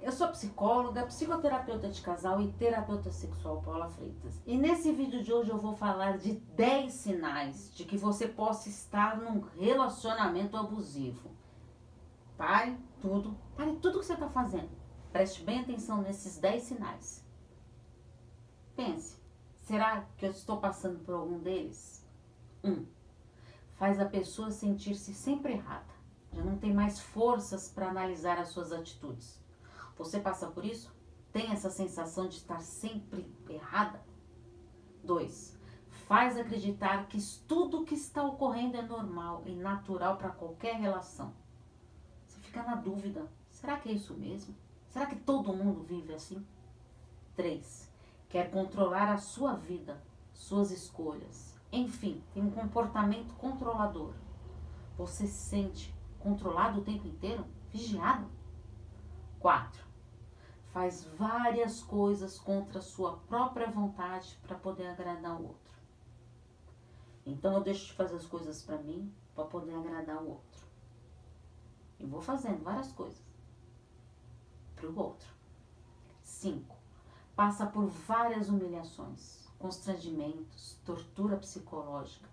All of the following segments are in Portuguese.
Eu sou psicóloga, psicoterapeuta de casal e terapeuta sexual Paula Freitas. E nesse vídeo de hoje eu vou falar de 10 sinais de que você possa estar num relacionamento abusivo. Pare tudo, pare tudo que você está fazendo. Preste bem atenção nesses 10 sinais. Pense, será que eu estou passando por algum deles? 1. Um, faz a pessoa sentir-se sempre errada. Já não tem mais forças para analisar as suas atitudes. Você passa por isso? Tem essa sensação de estar sempre errada? 2. Faz acreditar que tudo que está ocorrendo é normal e natural para qualquer relação. Você fica na dúvida: será que é isso mesmo? Será que todo mundo vive assim? 3. Quer controlar a sua vida, suas escolhas. Enfim, tem um comportamento controlador. Você se sente controlado o tempo inteiro? Vigiado? 4 faz várias coisas contra a sua própria vontade para poder agradar o outro. Então eu deixo de fazer as coisas para mim para poder agradar o outro. E vou fazendo várias coisas para o outro. 5. Passa por várias humilhações, constrangimentos, tortura psicológica,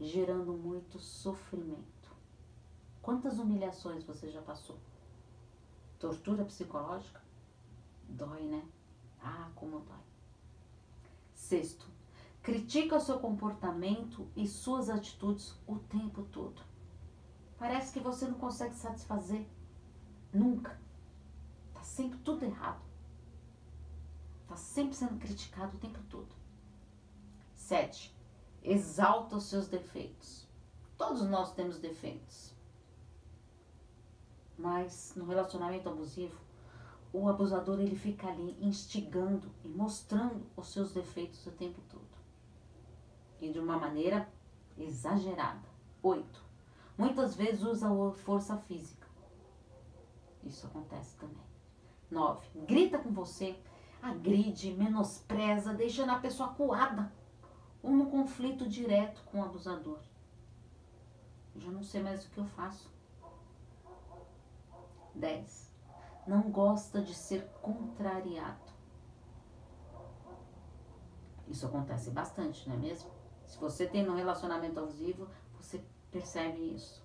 gerando muito sofrimento. Quantas humilhações você já passou? Tortura psicológica? Dói, né? Ah, como dói. Sexto, critica seu comportamento e suas atitudes o tempo todo. Parece que você não consegue satisfazer. Nunca. Tá sempre tudo errado. Tá sempre sendo criticado o tempo todo. Sete, exalta os seus defeitos. Todos nós temos defeitos. Mas no relacionamento abusivo, o abusador ele fica ali instigando e mostrando os seus defeitos o tempo todo. E de uma maneira exagerada. Oito. Muitas vezes usa força física. Isso acontece também. Nove. Grita com você, agride, menospreza, deixando a pessoa coada ou no conflito direto com o abusador. Eu já não sei mais o que eu faço. Dez não gosta de ser contrariado. Isso acontece bastante, não é mesmo? Se você tem um relacionamento abusivo, você percebe isso.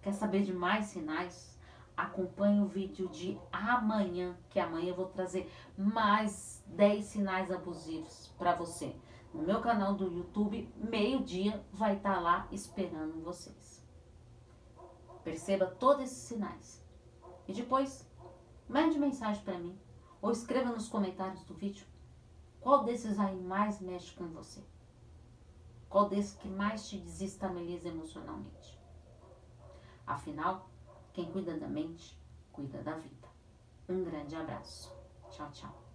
Quer saber de mais sinais? Acompanhe o vídeo de amanhã, que amanhã eu vou trazer mais 10 sinais abusivos para você. No meu canal do YouTube, meio-dia, vai estar tá lá esperando vocês. Perceba todos esses sinais. E depois, mande mensagem para mim ou escreva nos comentários do vídeo qual desses aí mais mexe com você. Qual desses que mais te desestabiliza emocionalmente. Afinal, quem cuida da mente, cuida da vida. Um grande abraço. Tchau, tchau.